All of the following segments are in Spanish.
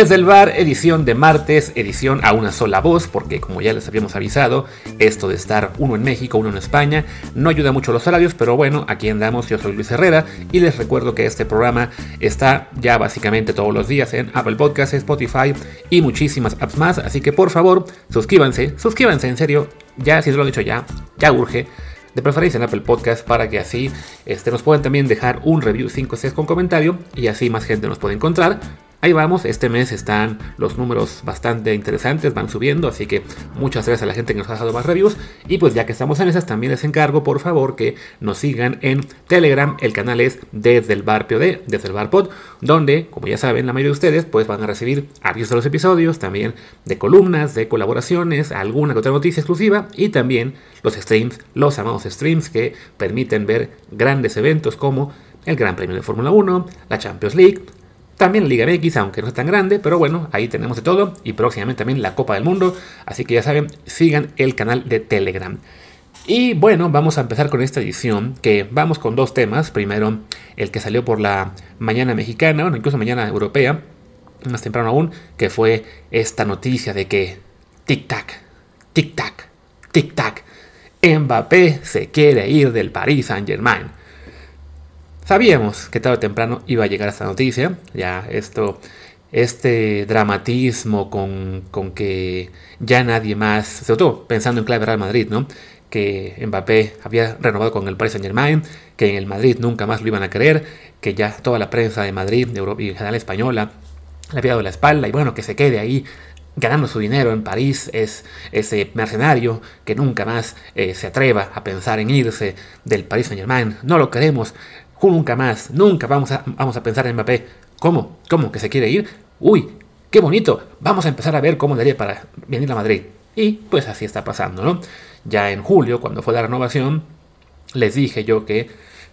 Desde el bar, edición de martes, edición a una sola voz, porque como ya les habíamos avisado, esto de estar uno en México, uno en España, no ayuda mucho a los horarios, pero bueno, aquí andamos, yo soy Luis Herrera y les recuerdo que este programa está ya básicamente todos los días en Apple Podcasts, Spotify y muchísimas apps más, así que por favor, suscríbanse, suscríbanse en serio, ya si se lo he dicho ya, ya urge de preferencia en Apple Podcast para que así este, nos puedan también dejar un review 5 6 con comentario y así más gente nos puede encontrar. Ahí vamos, este mes están los números bastante interesantes, van subiendo, así que muchas gracias a la gente que nos ha dejado más reviews. Y pues ya que estamos en esas, también les encargo por favor que nos sigan en Telegram, el canal es desde el bar POD, desde el bar pod, donde, como ya saben, la mayoría de ustedes pues van a recibir avisos de los episodios, también de columnas, de colaboraciones, alguna que otra noticia exclusiva y también los streams, los amados streams que permiten ver grandes eventos como el Gran Premio de Fórmula 1, la Champions League, también Liga MX, aunque no es tan grande, pero bueno, ahí tenemos de todo. Y próximamente también la Copa del Mundo. Así que ya saben, sigan el canal de Telegram. Y bueno, vamos a empezar con esta edición, que vamos con dos temas. Primero, el que salió por la mañana mexicana, bueno, incluso mañana europea, más temprano aún, que fue esta noticia de que tic-tac, tic-tac, tic-tac, Mbappé se quiere ir del Paris Saint-Germain. Sabíamos que tarde o temprano iba a llegar esta noticia, ya esto, este dramatismo con, con que ya nadie más, sobre todo pensando en clave Real Madrid, ¿no? que Mbappé había renovado con el Paris Saint Germain, que en el Madrid nunca más lo iban a querer, que ya toda la prensa de Madrid de Europa y en general española le había dado la espalda y bueno, que se quede ahí ganando su dinero en París, es ese mercenario que nunca más eh, se atreva a pensar en irse del Paris Saint Germain, no lo queremos, Nunca más, nunca vamos a, vamos a pensar en Mbappé. ¿Cómo? ¿Cómo? ¿Que se quiere ir? Uy, qué bonito. Vamos a empezar a ver cómo daría para venir a Madrid. Y pues así está pasando, ¿no? Ya en julio, cuando fue la renovación, les dije yo que,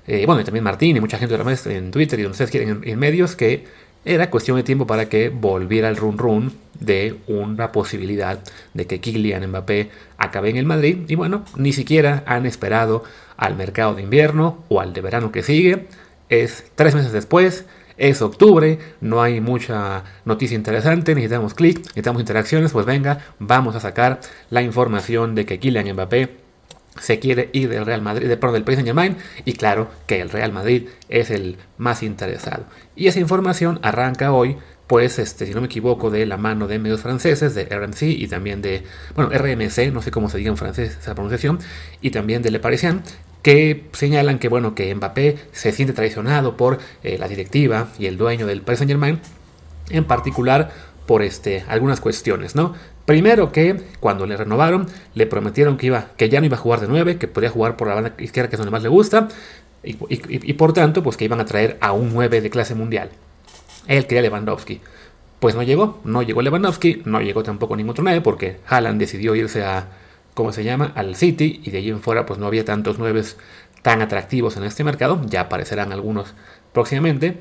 eh, bueno, y también Martín y mucha gente la en Twitter y donde ustedes quieren en, medios, que era cuestión de tiempo para que volviera el run run de una posibilidad de que Kylian Mbappé acabe en el Madrid. Y bueno, ni siquiera han esperado al mercado de invierno o al de verano que sigue. Es tres meses después, es octubre, no hay mucha noticia interesante, necesitamos clic, necesitamos interacciones, pues venga, vamos a sacar la información de que Kylian Mbappé se quiere ir del Real Madrid, de pro del Paris Saint Germain, y claro que el Real Madrid es el más interesado. Y esa información arranca hoy pues, este, si no me equivoco, de la mano de medios franceses, de RMC y también de, bueno, RMC, no sé cómo se diga en francés esa pronunciación, y también de Le Parisien, que señalan que, bueno, que Mbappé se siente traicionado por eh, la directiva y el dueño del Paris Saint Germain, en particular por este, algunas cuestiones, ¿no? Primero que cuando le renovaron, le prometieron que, iba, que ya no iba a jugar de 9, que podía jugar por la banda izquierda, que es donde más le gusta, y, por tanto, pues que iban a traer a un 9 de clase mundial. Él quería Lewandowski. Pues no llegó, no llegó Lewandowski, no llegó tampoco ningún otro 9 porque Haaland decidió irse a, ¿cómo se llama?, al City y de allí en fuera pues no había tantos 9 tan atractivos en este mercado, ya aparecerán algunos próximamente.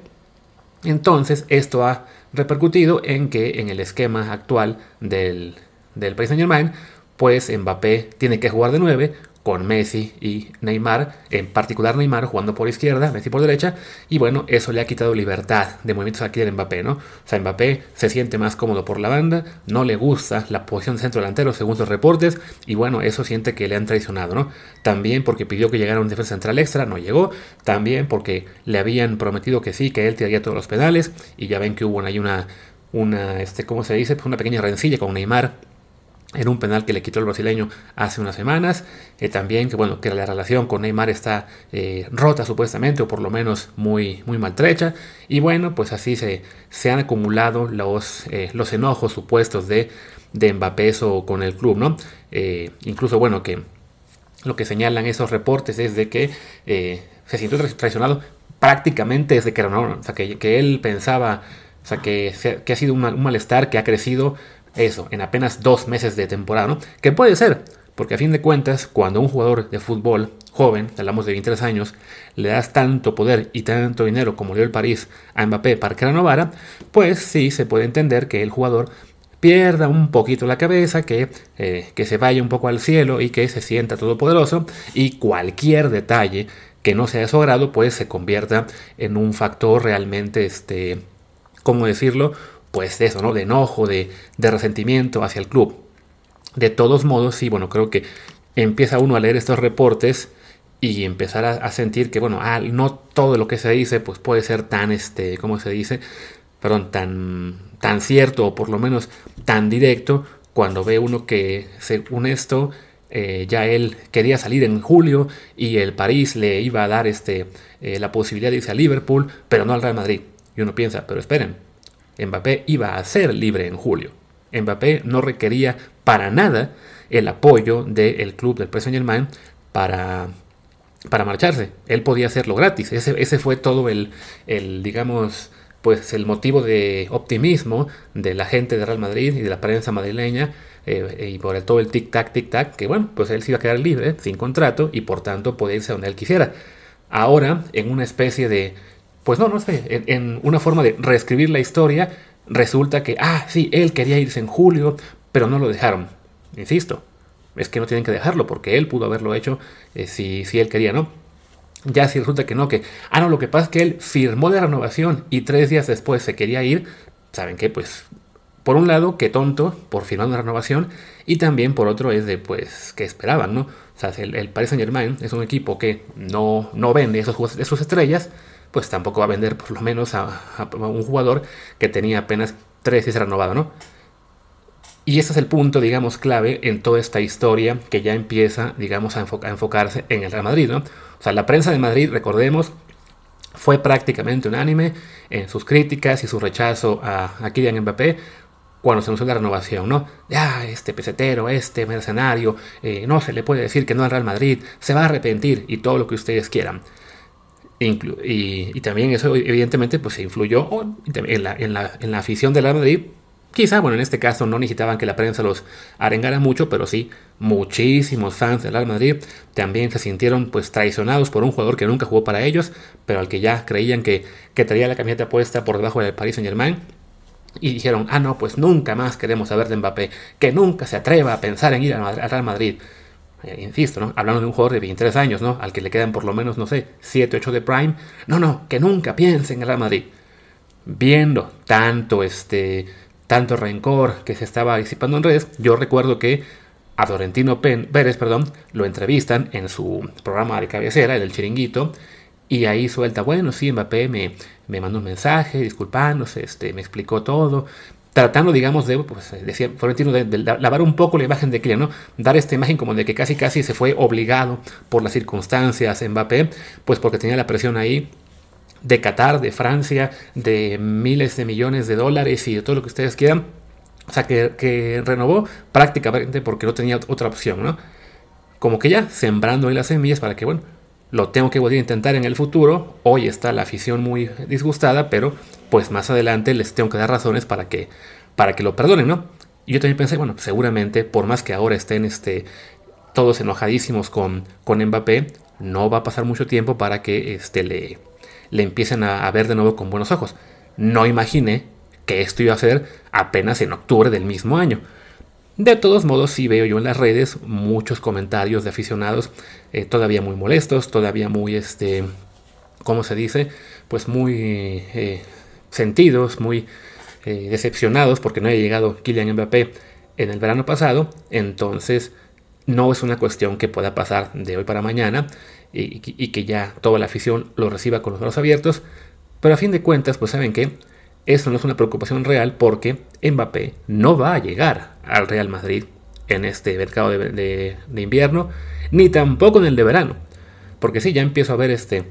Entonces esto ha repercutido en que en el esquema actual del, del Paris Saint Germain, pues Mbappé tiene que jugar de 9 con Messi y Neymar, en particular Neymar jugando por izquierda, Messi por derecha, y bueno, eso le ha quitado libertad de movimientos aquí del Mbappé, ¿no? O sea, Mbappé se siente más cómodo por la banda, no le gusta la posición centro delantero según los reportes, y bueno, eso siente que le han traicionado, ¿no? También porque pidió que llegara un defensa central extra, no llegó, también porque le habían prometido que sí, que él tiraría todos los penales, y ya ven que hubo ahí una, una, este, ¿cómo se dice? Pues una pequeña rencilla con Neymar en un penal que le quitó el brasileño hace unas semanas. Eh, también que bueno, que la relación con Neymar está eh, rota supuestamente, o por lo menos muy, muy maltrecha. Y bueno, pues así se, se han acumulado los, eh, los enojos supuestos de, de Mbappé o con el club, ¿no? incluso bueno, que lo que señalan esos reportes es de que se sintió traicionado prácticamente desde que era o sea, que, que él pensaba, o sea, que, que ha sido un malestar que ha crecido eso, en apenas dos meses de temporada, ¿no? Que puede ser, porque a fin de cuentas, cuando un jugador de fútbol joven, hablamos de 23 años, le das tanto poder y tanto dinero como le dio el París a Mbappé para que renovara, pues sí se puede entender que el jugador pierda un poquito la cabeza, que, eh, que se vaya un poco al cielo y que se sienta todopoderoso y cualquier detalle que no sea de su agrado, pues se convierta en un factor realmente, este, ¿cómo decirlo? Pues de eso, ¿no? De enojo, de, de resentimiento hacia el club. De todos modos, sí, bueno, creo que empieza uno a leer estos reportes y empezar a, sentir que, bueno, ah, no todo lo que se dice, pues puede ser tan, este, ¿cómo se dice? Perdón, tan, tan cierto o por lo menos tan directo cuando ve uno que, según esto, eh, ya él quería salir en julio y el París le iba a dar este, eh, la posibilidad de irse a Liverpool, pero no al Real Madrid. Y uno piensa, pero esperen, Mbappé iba a ser libre en julio. Mbappé no requería para nada el apoyo del club del Paris Saint Germain para, para marcharse. Él podía hacerlo gratis. Ese, ese fue todo el, el, digamos, pues el motivo de optimismo de la gente de Real Madrid y de la prensa madrileña eh, y por todo el tic-tac, tic-tac, que bueno, pues él se iba a quedar libre, sin contrato, y por tanto podía irse donde él quisiera. Ahora, en una especie de, pues no, no sé, en, una forma de reescribir la historia, resulta que, ah, sí, él quería irse en julio, pero no lo dejaron. Insisto, es que no tienen que dejarlo, porque él pudo haberlo hecho eh, si, si él quería, ¿no? Ya si resulta que no, que, ah, no, lo que pasa es que él firmó la renovación y tres días después se quería ir, ¿saben qué? Pues por un lado, qué tonto por firmar una renovación, y también por otro es de, pues, que esperaban, ¿no? O sea, el, el Paris Saint Germain es un equipo que no, no vende esos, sus estrellas, pues tampoco va a vender por lo menos a, un jugador que tenía apenas tres y renovado, ¿no? Y ese es el punto, digamos, clave en toda esta historia que ya empieza, digamos, a, enfocarse en el Real Madrid, ¿no? O sea, la prensa de Madrid, recordemos, fue prácticamente unánime en sus críticas y su rechazo a, a Kylian Mbappé cuando se anunció la renovación, ¿no? Ya, este pesetero, este mercenario, eh, no se le puede decir que no al Real Madrid, se va a arrepentir y todo lo que ustedes quieran. Y, también eso evidentemente pues se influyó en la, en, la, la afición del Real Madrid. Quizá, bueno, en este caso no necesitaban que la prensa los arengara mucho, pero sí, muchísimos fans del Real Madrid también se sintieron pues traicionados por un jugador que nunca jugó para ellos, pero al que ya creían que, que traía la camiseta puesta por debajo del Paris Saint Germain y dijeron, ah, no, pues nunca más queremos saber de Mbappé, que nunca se atreva a pensar en ir al Real Madrid. Eh, insisto, ¿no? Hablando de un jugador de 23 años, ¿no? Al que le quedan por lo menos, no sé, 7, 8 de Prime. No, no, que nunca piense en el Real Madrid. Viendo tanto, este, tanto rencor que se estaba disipando en redes, yo recuerdo que a Florentino Pérez, perdón, lo entrevistan en su programa de cabecera, el Chiringuito, y ahí suelta, bueno, sí, Mbappé me, me mandó un mensaje disculpándose, este, me explicó todo, tratando, digamos, de, pues, decía Florentino, de, lavar un poco la imagen de Kylian. Dar esta imagen como de que casi casi se fue obligado por las circunstancias Mbappé, pues porque tenía la presión ahí de Qatar, de Francia, de miles de millones de dólares y de todo lo que ustedes quieran. O sea, que, que renovó prácticamente porque no tenía otra opción, ¿no? Como que ya sembrando ahí las semillas para que, bueno, lo tengo que volver a intentar en el futuro. Hoy está la afición muy disgustada, pero pues más adelante les tengo que dar razones para que, para que lo perdonen, ¿no? Y yo también pensé, bueno, seguramente, por más que ahora estén este, todos enojadísimos con, con Mbappé, no va a pasar mucho tiempo para que este, le, le empiecen a, a ver de nuevo con buenos ojos. No imaginé que esto iba a ser apenas en octubre del mismo año. De todos modos, sí veo yo en las redes muchos comentarios de aficionados eh, todavía muy molestos, todavía muy, este, ¿cómo se dice? Pues muy eh, sentidos, muy eh, decepcionados porque no haya llegado Kylian Mbappé en el verano pasado. Entonces, no es una cuestión que pueda pasar de hoy para mañana y, y que ya toda la afición lo reciba con los brazos abiertos. Pero a fin de cuentas, pues saben que eso no es una preocupación real porque Mbappé no va a llegar al Real Madrid en este mercado de, invierno, ni tampoco en el de verano. Porque sí, ya empiezo a ver este,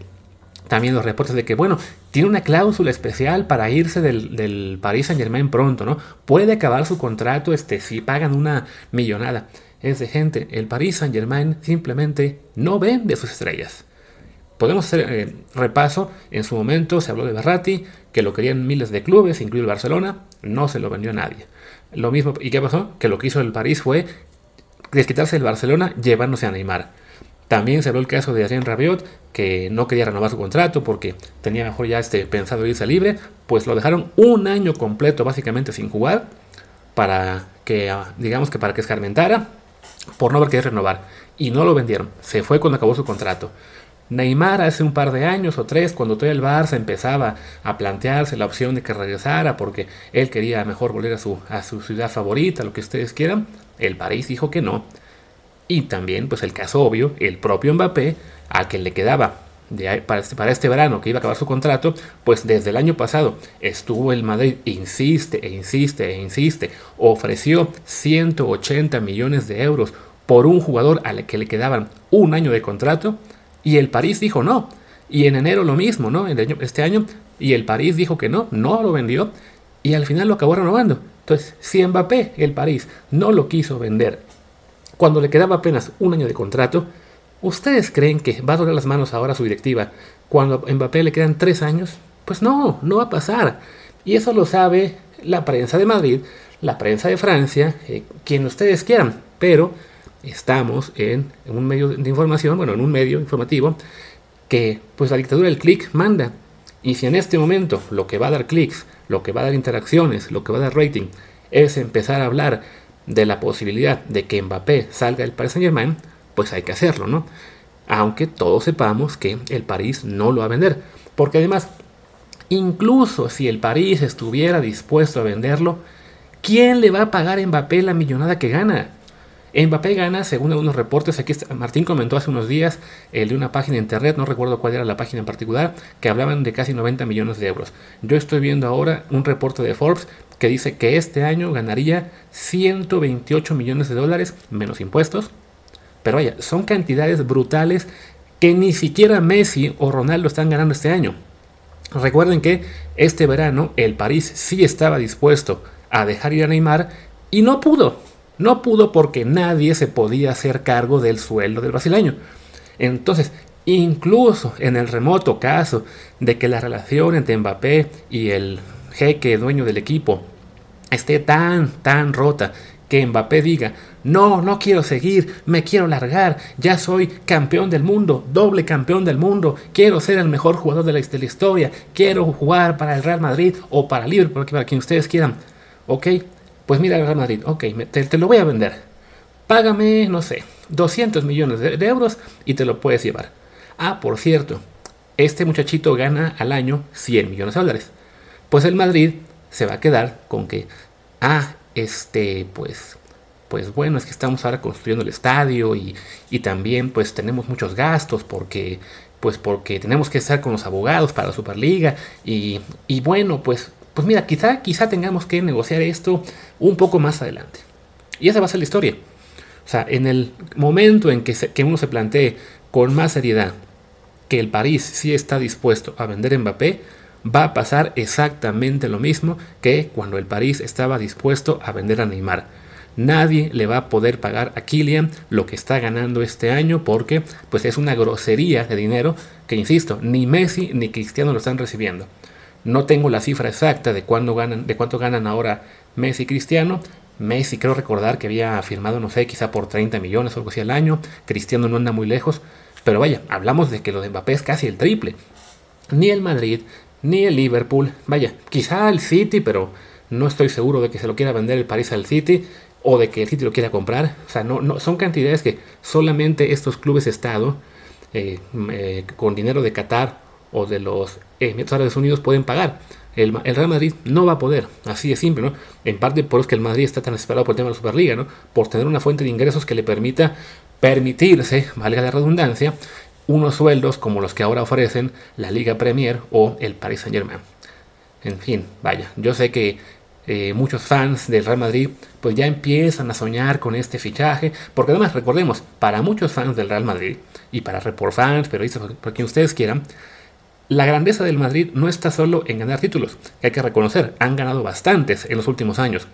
también los reportes de que, bueno, tiene una cláusula especial para irse del, del Paris Saint Germain pronto, ¿no? Puede acabar su contrato este, si pagan una millonada. Es de gente, el Paris Saint Germain simplemente no vende sus estrellas. Podemos hacer eh, repaso, en su momento se habló de Berratti, que lo querían miles de clubes, incluido el Barcelona, no se lo vendió a nadie. Lo mismo, ¿y qué pasó? Que lo que hizo el París fue desquitarse del Barcelona llevándose a Neymar. También se habló el caso de Adrien Rabiot, que no quería renovar su contrato porque tenía mejor ya este pensado irse libre, pues lo dejaron un año completo básicamente sin jugar para que, ah, digamos que para que escarmentara por no haber querido renovar. Y no lo vendieron, se fue cuando acabó su contrato. Neymar hace un par de años o tres, cuando todo el Barça empezaba a plantearse la opción de que regresara porque él quería mejor volver a su, a su ciudad favorita, lo que ustedes quieran, el París dijo que no. Y también, pues el caso obvio, el propio Mbappé, a quien le quedaba para, este, para este verano que iba a acabar su contrato, pues desde el año pasado estuvo el Madrid, insiste e insiste e insiste, ofreció 180 millones de euros por un jugador al que le quedaban un año de contrato y el París dijo no. Y en enero lo mismo, ¿no? Este año. Y el París dijo que no, no lo vendió. Y al final lo acabó renovando. Entonces, si Mbappé, el París, no lo quiso vender cuando le quedaba apenas un año de contrato, ¿ustedes creen que va a doler las manos ahora su directiva cuando a Mbappé le quedan tres años? Pues no, no va a pasar. Y eso lo sabe la prensa de Madrid, la prensa de Francia, eh, quien ustedes quieran. Pero estamos en, un medio de información, bueno, en un medio informativo, que pues la dictadura del clic manda. Y si en este momento lo que va a dar clics, lo que va a dar interacciones, lo que va a dar rating, es empezar a hablar de la posibilidad de que Mbappé salga del Paris Saint Germain, pues hay que hacerlo, ¿no? Aunque todos sepamos que el París no lo va a vender. Porque además, incluso si el París estuviera dispuesto a venderlo, ¿quién le va a pagar a Mbappé la millonada que gana? Mbappé gana, según algunos reportes, aquí Martín comentó hace unos días el de una página de internet, no recuerdo cuál era la página en particular, que hablaban de casi 90 millones de euros. Yo estoy viendo ahora un reporte de Forbes que dice que este año ganaría 128 millones de dólares menos impuestos. Pero vaya, son cantidades brutales que ni siquiera Messi o Ronaldo están ganando este año. Recuerden que este verano el París sí estaba dispuesto a dejar ir a Neymar y no pudo. No pudo porque nadie se podía hacer cargo del sueldo del brasileño. Entonces, incluso en el remoto caso de que la relación entre Mbappé y el jeque dueño del equipo esté tan, tan rota que Mbappé diga, no, no quiero seguir, me quiero largar, ya soy campeón del mundo, doble campeón del mundo, quiero ser el mejor jugador de la, historia, quiero jugar para el Real Madrid o para Liverpool, para quien ustedes quieran. Ok, pues mira, Real Madrid, ok, te, lo voy a vender. Págame, no sé, 200 millones de, euros y te lo puedes llevar. Ah, por cierto, este muchachito gana al año 100 millones de dólares. Pues el Madrid se va a quedar con que, ah, este, pues, pues bueno, es que estamos ahora construyendo el estadio y, y también pues tenemos muchos gastos porque pues porque tenemos que estar con los abogados para la Superliga y, y bueno, pues pues mira, quizá, quizá tengamos que negociar esto un poco más adelante. Y esa va a ser la historia. O sea, en el momento en que, uno se plantee con más seriedad que el París sí está dispuesto a vender Mbappé, va a pasar exactamente lo mismo que cuando el París estaba dispuesto a vender a Neymar. Nadie le va a poder pagar a Kylian lo que está ganando este año porque pues es una grosería de dinero que insisto, ni Messi ni Cristiano lo están recibiendo. No tengo la cifra exacta de, ganan, de cuánto ganan ahora Messi y Cristiano. Messi creo recordar que había firmado, no sé, quizá por 30 millones o algo así al año. Cristiano no anda muy lejos. Pero vaya, hablamos de que lo de Mbappé es casi el triple. Ni el Madrid, ni el Liverpool. Vaya, quizá el City, pero no estoy seguro de que se lo quiera vender el París al City o de que el City lo quiera comprar. O sea, no, no son cantidades que solamente estos clubes Estado eh, eh, con dinero de Qatar o de los Emiratos Árabes Unidos pueden pagar. El, Real Madrid no va a poder, así de simple, ¿no? En parte por eso que el Madrid está tan esperado por el tema de la Superliga, ¿no? Por tener una fuente de ingresos que le permita permitirse, valga la redundancia, unos sueldos como los que ahora ofrecen la Liga Premier o el Paris Saint Germain. En fin, vaya, yo sé que eh, muchos fans del Real Madrid pues ya empiezan a soñar con este fichaje, porque además recordemos, para muchos fans del Real Madrid y para report fans, pero por quien ustedes quieran, la grandeza del Madrid no está solo en ganar títulos, que hay que reconocer, han ganado bastantes en los últimos años.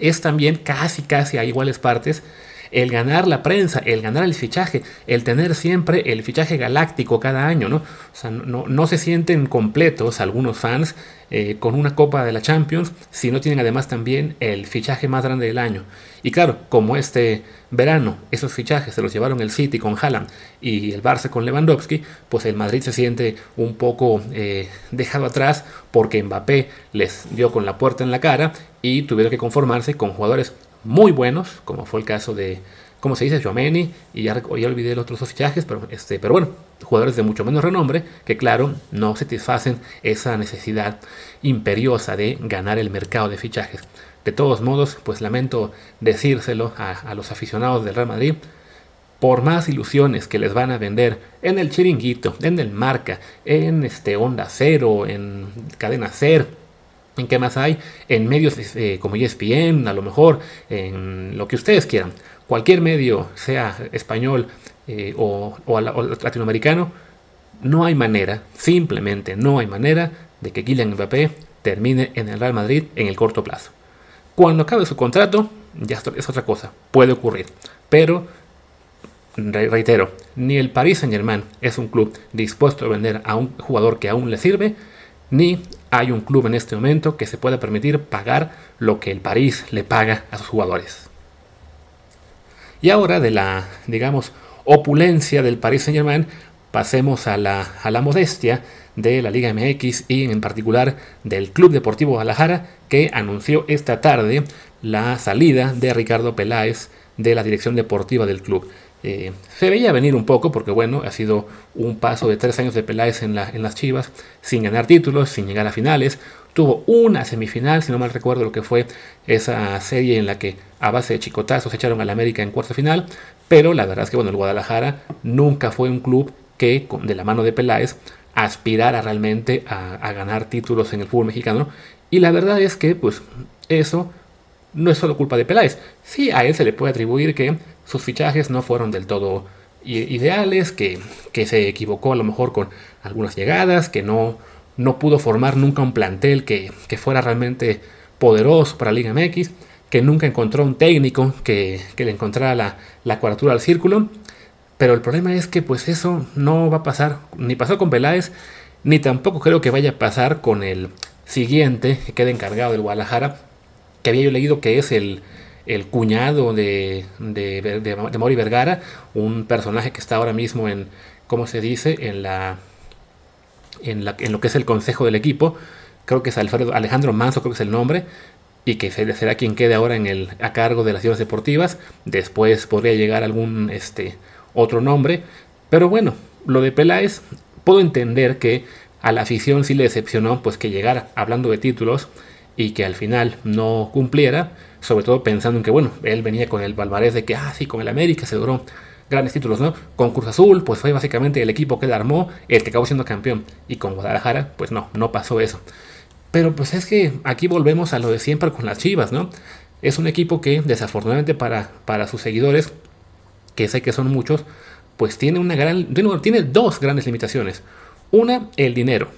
Es también casi, casi a iguales partes el ganar la prensa, el ganar el fichaje, el tener siempre el fichaje galáctico cada año, ¿no? O sea, no, no se sienten completos algunos fans eh, con una Copa de la Champions si no tienen además también el fichaje más grande del año. Y claro, como este verano esos fichajes se los llevaron el City con Haaland y el Barça con Lewandowski, pues el Madrid se siente un poco eh, dejado atrás porque Mbappé les dio con la puerta en la cara y tuvieron que conformarse con jugadores muy buenos, como fue el caso de, ¿cómo se dice? Jomeni, y ya, ya olvidé los otros dos fichajes, pero, este, pero bueno, jugadores de mucho menos renombre que claro, no satisfacen esa necesidad imperiosa de ganar el mercado de fichajes. De todos modos, pues lamento decírselo a, a los aficionados del Real Madrid, por más ilusiones que les van a vender en el chiringuito, en el marca, en este Onda Cero, en Cadena Ser, en qué más hay, en medios eh, como ESPN, a lo mejor, en lo que ustedes quieran. Cualquier medio, sea español eh, o, latinoamericano, no hay manera, simplemente no hay manera de que Kylian Mbappé termine en el Real Madrid en el corto plazo. Cuando acabe su contrato, ya es otra cosa, puede ocurrir. Pero reitero, ni el Paris Saint Germain es un club dispuesto a vender a un jugador que aún le sirve, ni hay un club en este momento que se pueda permitir pagar lo que el París le paga a sus jugadores. Y ahora de la, digamos, opulencia del Paris Saint Germain, pasemos a la, a la modestia de la Liga MX y en particular del Club Deportivo Guadalajara que anunció esta tarde la salida de Ricardo Peláez de la dirección deportiva del club. Eh, se veía venir un poco porque bueno, ha sido un paso de tres años de Peláez en, en las Chivas sin ganar títulos, sin llegar a finales. Tuvo una semifinal, si no mal recuerdo lo que fue esa serie en la que a base de chicotazos echaron al América en cuarto final. Pero la verdad es que bueno, el Guadalajara nunca fue un club que de la mano de Peláez aspirara realmente a, a ganar títulos en el fútbol mexicano. Y la verdad es que pues eso no es solo culpa de Peláez. Sí, a él se le puede atribuir que sus fichajes no fueron del todo ideales, que, se equivocó a lo mejor con algunas llegadas, que no, no pudo formar nunca un plantel que, fuera realmente poderoso para Liga MX, que nunca encontró un técnico que, le encontrara la, la cuadratura al círculo. Pero el problema es que pues eso no va a pasar, ni pasó con Peláez, ni tampoco creo que vaya a pasar con el siguiente que queda encargado del Guadalajara, que había yo leído que es el, el cuñado de, de, de, Mauri Vergara, un personaje que está ahora mismo en, ¿cómo se dice?, en la, en, la, en lo que es el consejo del equipo. Creo que es Alfredo, Alejandro Manso, creo que es el nombre, y que será quien quede ahora en el, a cargo de las ciudades deportivas. Después podría llegar algún este, otro nombre. Pero bueno, lo de Peláez, puedo entender que a la afición sí le decepcionó pues que llegara hablando de títulos y que al final no cumpliera sobre todo pensando en que, bueno, él venía con el palmarés de que, ah, sí, con el América se logró grandes títulos, ¿no? Con Cruz Azul, pues fue básicamente el equipo que le armó, el que acabó siendo campeón. Y con Guadalajara, pues no, no pasó eso. Pero pues es que aquí volvemos a lo de siempre con las Chivas, ¿no? Es un equipo que, desafortunadamente para, para sus seguidores, que sé que son muchos, pues tiene una gran, tiene dos grandes limitaciones. Una, el dinero.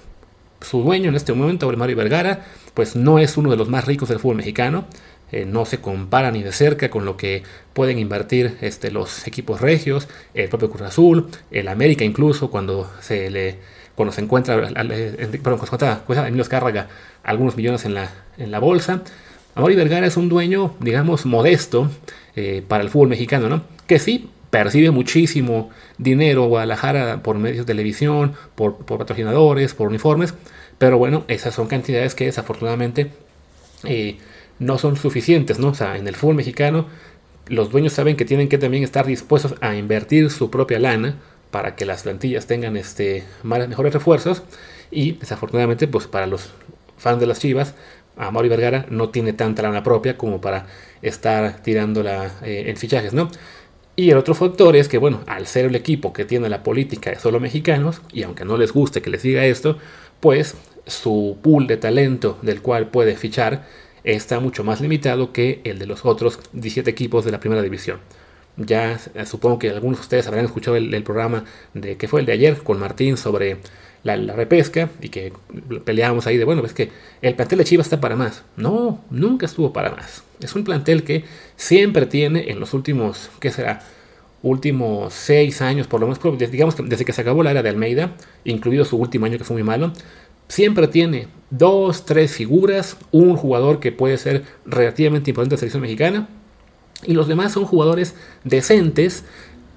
Su dueño en este momento, Mario Vergara, pues no es uno de los más ricos del fútbol mexicano. Eh, no se compara ni de cerca con lo que pueden invertir este, los equipos regios, el propio Cruz Azul, el América incluso, cuando se le cuando se encuentra, perdón, cuando Emilio Escárraga algunos millones en la, en la bolsa. Amori Vergara es un dueño, digamos, modesto eh, para el fútbol mexicano, ¿no? Que sí percibe muchísimo dinero Guadalajara por medios de televisión, por, patrocinadores, por uniformes, pero bueno, esas son cantidades que desafortunadamente eh, no son suficientes, ¿no? O sea, en el fútbol mexicano los dueños saben que tienen que también estar dispuestos a invertir su propia lana para que las plantillas tengan este, mejores refuerzos y desafortunadamente pues para los fans de las Chivas a Mauri Vergara no tiene tanta lana propia como para estar tirándola eh, en fichajes, ¿no? Y el otro factor es que, bueno, al ser el equipo que tiene la política de solo mexicanos, y aunque no les guste que les diga esto, pues su pool de talento del cual puede fichar está mucho más limitado que el de los otros 17 equipos de la primera división. Ya eh, supongo que algunos de ustedes habrán escuchado el, programa de que fue el de ayer con Martín sobre la, repesca y que peleábamos ahí de, bueno, es que el plantel de Chivas está para más. No, nunca estuvo para más. Es un plantel que siempre tiene en los últimos, ¿qué será? Últimos seis años, por lo menos, digamos desde que se acabó la era de Almeida, incluido su último año que fue muy malo, siempre tiene dos, tres figuras, un jugador que puede ser relativamente importante en la selección mexicana, y los demás son jugadores decentes,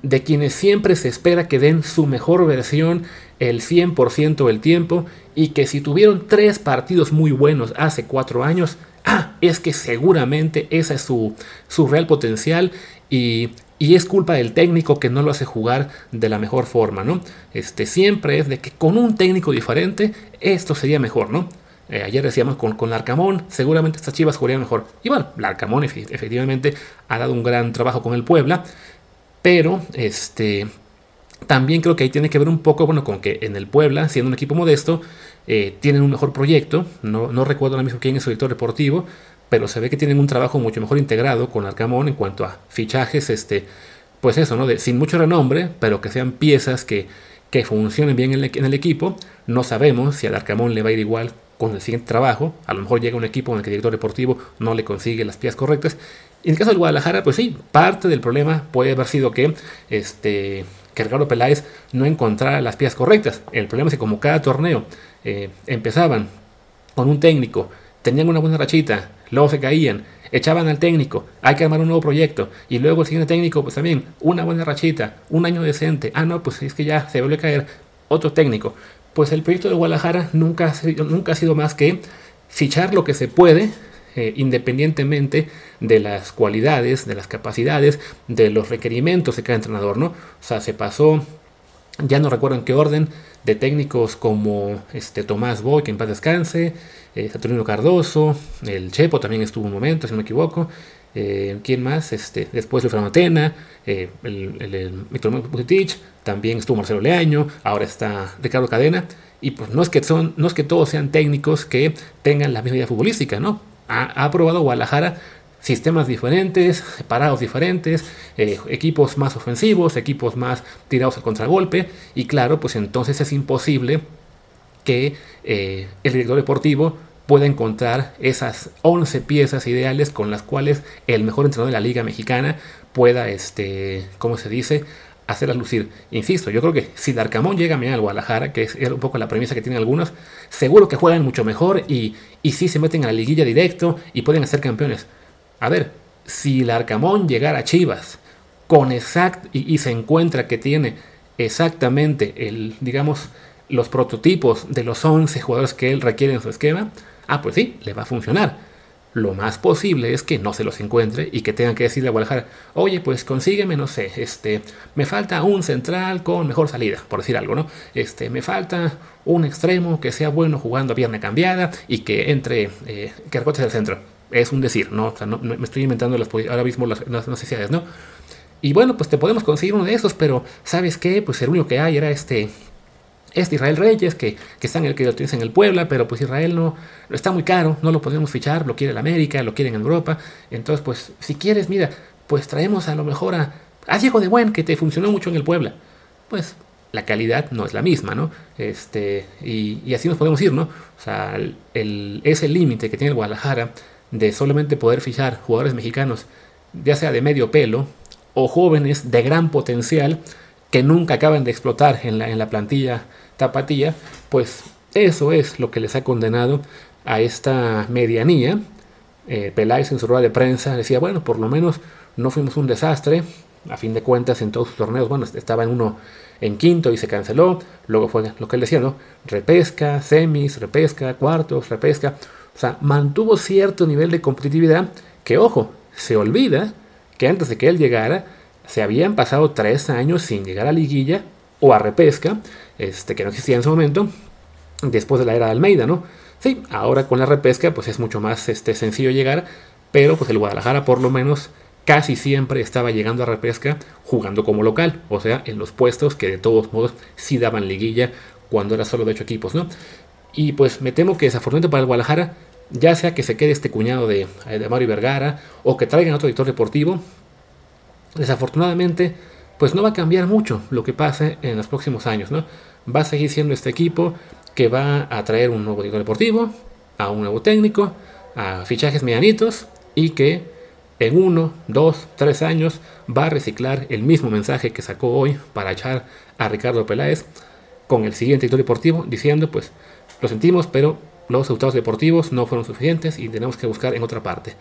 de quienes siempre se espera que den su mejor versión el 100% del tiempo, y que si tuvieron tres partidos muy buenos hace cuatro años, ah, es que seguramente ese es su, su real potencial, y y es culpa del técnico que no lo hace jugar de la mejor forma, ¿no? Este, siempre es de que con un técnico diferente esto sería mejor, ¿no? Eh, ayer decíamos con, con Larcamón, seguramente estas chivas jugarían mejor. Y bueno, Larcamón efectivamente ha dado un gran trabajo con el Puebla, pero este, también creo que ahí tiene que ver un poco, bueno, con que en el Puebla, siendo un equipo modesto, eh, tienen un mejor proyecto. No, no recuerdo ahora mismo quién es su director deportivo, pero se ve que tienen un trabajo mucho mejor integrado con Arcamón en cuanto a fichajes, este, pues eso, ¿no? De, sin mucho renombre, pero que sean piezas que, que funcionen bien en el, en el, equipo. No sabemos si al Arcamón le va a ir igual con el siguiente trabajo. A lo mejor llega un equipo en el que el director deportivo no le consigue las piezas correctas. En el caso del Guadalajara, pues sí, parte del problema puede haber sido que este, que Ricardo Peláez no encontrara las piezas correctas. El problema es que como cada torneo eh, empezaban con un técnico, tenían una buena rachita, luego se caían, echaban al técnico, hay que armar un nuevo proyecto, y luego el siguiente técnico, pues también, una buena rachita, un año decente, ah, no, pues es que ya se vuelve a caer otro técnico. Pues el proyecto de Guadalajara nunca nunca ha sido más que fichar lo que se puede, eh, independientemente de las cualidades, de las capacidades, de los requerimientos de cada entrenador, ¿no? O sea, se pasó, ya no recuerdo en qué orden, de técnicos como este, Tomás Boy, que en paz descanse, eh, Saturnino Cardoso, el Chepo también estuvo un momento, si no me equivoco. Eh, ¿Quién más? Este, después Luis Atena, eh, el, el, el también estuvo Marcelo Leaño, ahora está Ricardo Cadena. Y pues no es que, son, no es que todos sean técnicos que tengan la misma idea futbolística, ¿no? Ha, ha probado Guadalajara sistemas diferentes, separados diferentes, eh, equipos más ofensivos, equipos más tirados al contragolpe, y claro, pues entonces es imposible que eh, el director deportivo pueda encontrar esas 11 piezas ideales con las cuales el mejor entrenador de la liga mexicana pueda, este, ¿cómo se dice?, hacerlas lucir. Insisto, yo creo que si Darcamón llega a Guadalajara, que es un poco la premisa que tienen algunos, seguro que juegan mucho mejor y, y se meten a la liguilla directo y pueden ser campeones. A ver, si el Arcamón llegara a Chivas con exact y, se encuentra que tiene exactamente el, digamos, los prototipos de los 11 jugadores que él requiere en su esquema, ah, pues sí, le va a funcionar. Lo más posible es que no se los encuentre y que tengan que decirle a Guadalajara, oye, pues consígueme, no sé, este, me falta un central con mejor salida, por decir algo, ¿no? Este, me falta un extremo que sea bueno jugando a pierna cambiada y que entre, eh, que recote el centro es un decir, ¿no? O sea, no, me estoy inventando las, ahora mismo las, necesidades, ¿no? Y bueno, pues te podemos conseguir uno de esos, pero ¿sabes qué? Pues el único que hay era este, este Israel Reyes, que, está en el que lo tienes en el Puebla, pero pues Israel no está muy caro, no lo podemos fichar, lo quiere el América, lo quieren en Europa. Entonces, pues, si quieres, mira, pues traemos a lo mejor a, a Diego de Buen, que te funcionó mucho en el Puebla. Pues la calidad no es la misma, ¿no? Este, y, así nos podemos ir, ¿no? O sea, el, ese límite que tiene el Guadalajara de solamente poder fijar jugadores mexicanos, ya sea de medio pelo o jóvenes de gran potencial que nunca acaban de explotar en la, en la plantilla tapatía, pues eso es lo que les ha condenado a esta medianía. Eh, Peláez en su rueda de prensa decía, bueno, por lo menos no fuimos un desastre. A fin de cuentas, en todos sus torneos, bueno, estaba en uno en quinto y se canceló. Luego fue lo que él decía, ¿no? Repesca, semis, repesca, cuartos, repesca. O sea, mantuvo cierto nivel de competitividad que, ojo, se olvida que antes de que él llegara, se habían pasado tres años sin llegar a liguilla o a repesca, este, que no existía en su momento, después de la era de Almeida, ¿no? Sí, ahora con la repesca, pues es mucho más este, sencillo llegar, pero pues el Guadalajara por lo menos casi siempre estaba llegando a repesca jugando como local, o sea, en los puestos que de todos modos sí daban liguilla cuando era solo de ocho equipos, ¿no? Y pues me temo que desafortunadamente para el Guadalajara, ya sea que se quede este cuñado de, de Mario Vergara o que traigan otro director deportivo, desafortunadamente pues no va a cambiar mucho lo que pase en los próximos años, ¿no? Va a seguir siendo este equipo que va a traer un nuevo director deportivo, a un nuevo técnico, a fichajes medianitos y que en uno, dos, tres años va a reciclar el mismo mensaje que sacó hoy para echar a Ricardo Peláez con el siguiente director deportivo diciendo pues lo sentimos, pero los resultados deportivos no fueron suficientes y tenemos que buscar en otra parte.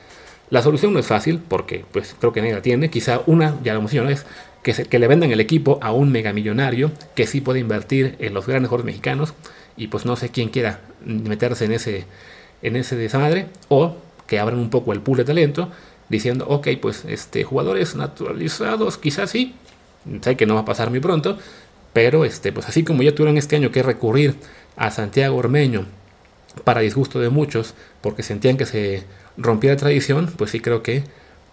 La solución no es fácil porque pues creo que nadie tiene. Quizá una, ya lo mencioné, es que, que le vendan el equipo a un megamillonario que sí puede invertir en los grandes jugadores mexicanos y pues no sé quién quiera meterse en ese, en ese desmadre o que abran un poco el pool de talento diciendo, ok, pues este, jugadores naturalizados, quizás sí, sé que no va a pasar muy pronto, pero este, pues así como ya tuvieron este año que recurrir a Santiago Ormeño para disgusto de muchos, porque sentían que se rompía la tradición, pues sí creo que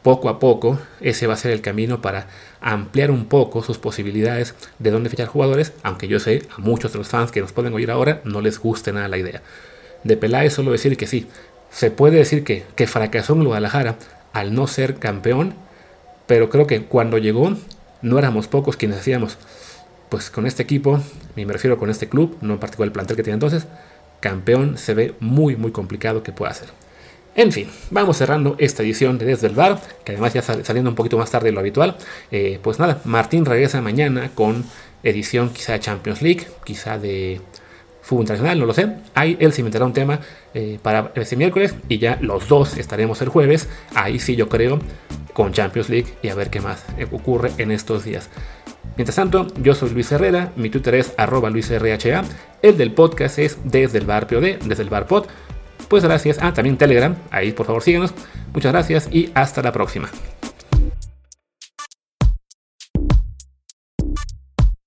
poco a poco ese va a ser el camino para ampliar un poco sus posibilidades de dónde fichar jugadores, aunque yo sé a muchos de los fans que nos pueden oír ahora no les guste nada la idea. De Peláez solo decir que sí, se puede decir que, que fracasó en Guadalajara al no ser campeón, pero creo que cuando llegó no éramos pocos quienes decíamos, pues con este equipo, me refiero con este club, no en particular el plantel que tiene entonces, campeón se ve muy muy complicado que pueda ser. En fin, vamos cerrando esta edición de Desde el Bar, que además ya saliendo un poquito más tarde de lo habitual. Eh, pues nada, Martín regresa mañana con edición quizá de Champions League, quizá de fútbol internacional, no lo sé. Ahí él se inventará un tema eh, para este miércoles y ya los dos estaremos el jueves. Ahí sí yo creo con Champions League y a ver qué más ocurre en estos días. Mientras tanto, yo soy Luis Herrera, mi Twitter es arroba luisrha, el del podcast es desde el bar POD, desde el bar pod. Pues gracias. Ah, también Telegram. Ahí por favor síguenos. Muchas gracias y hasta la próxima.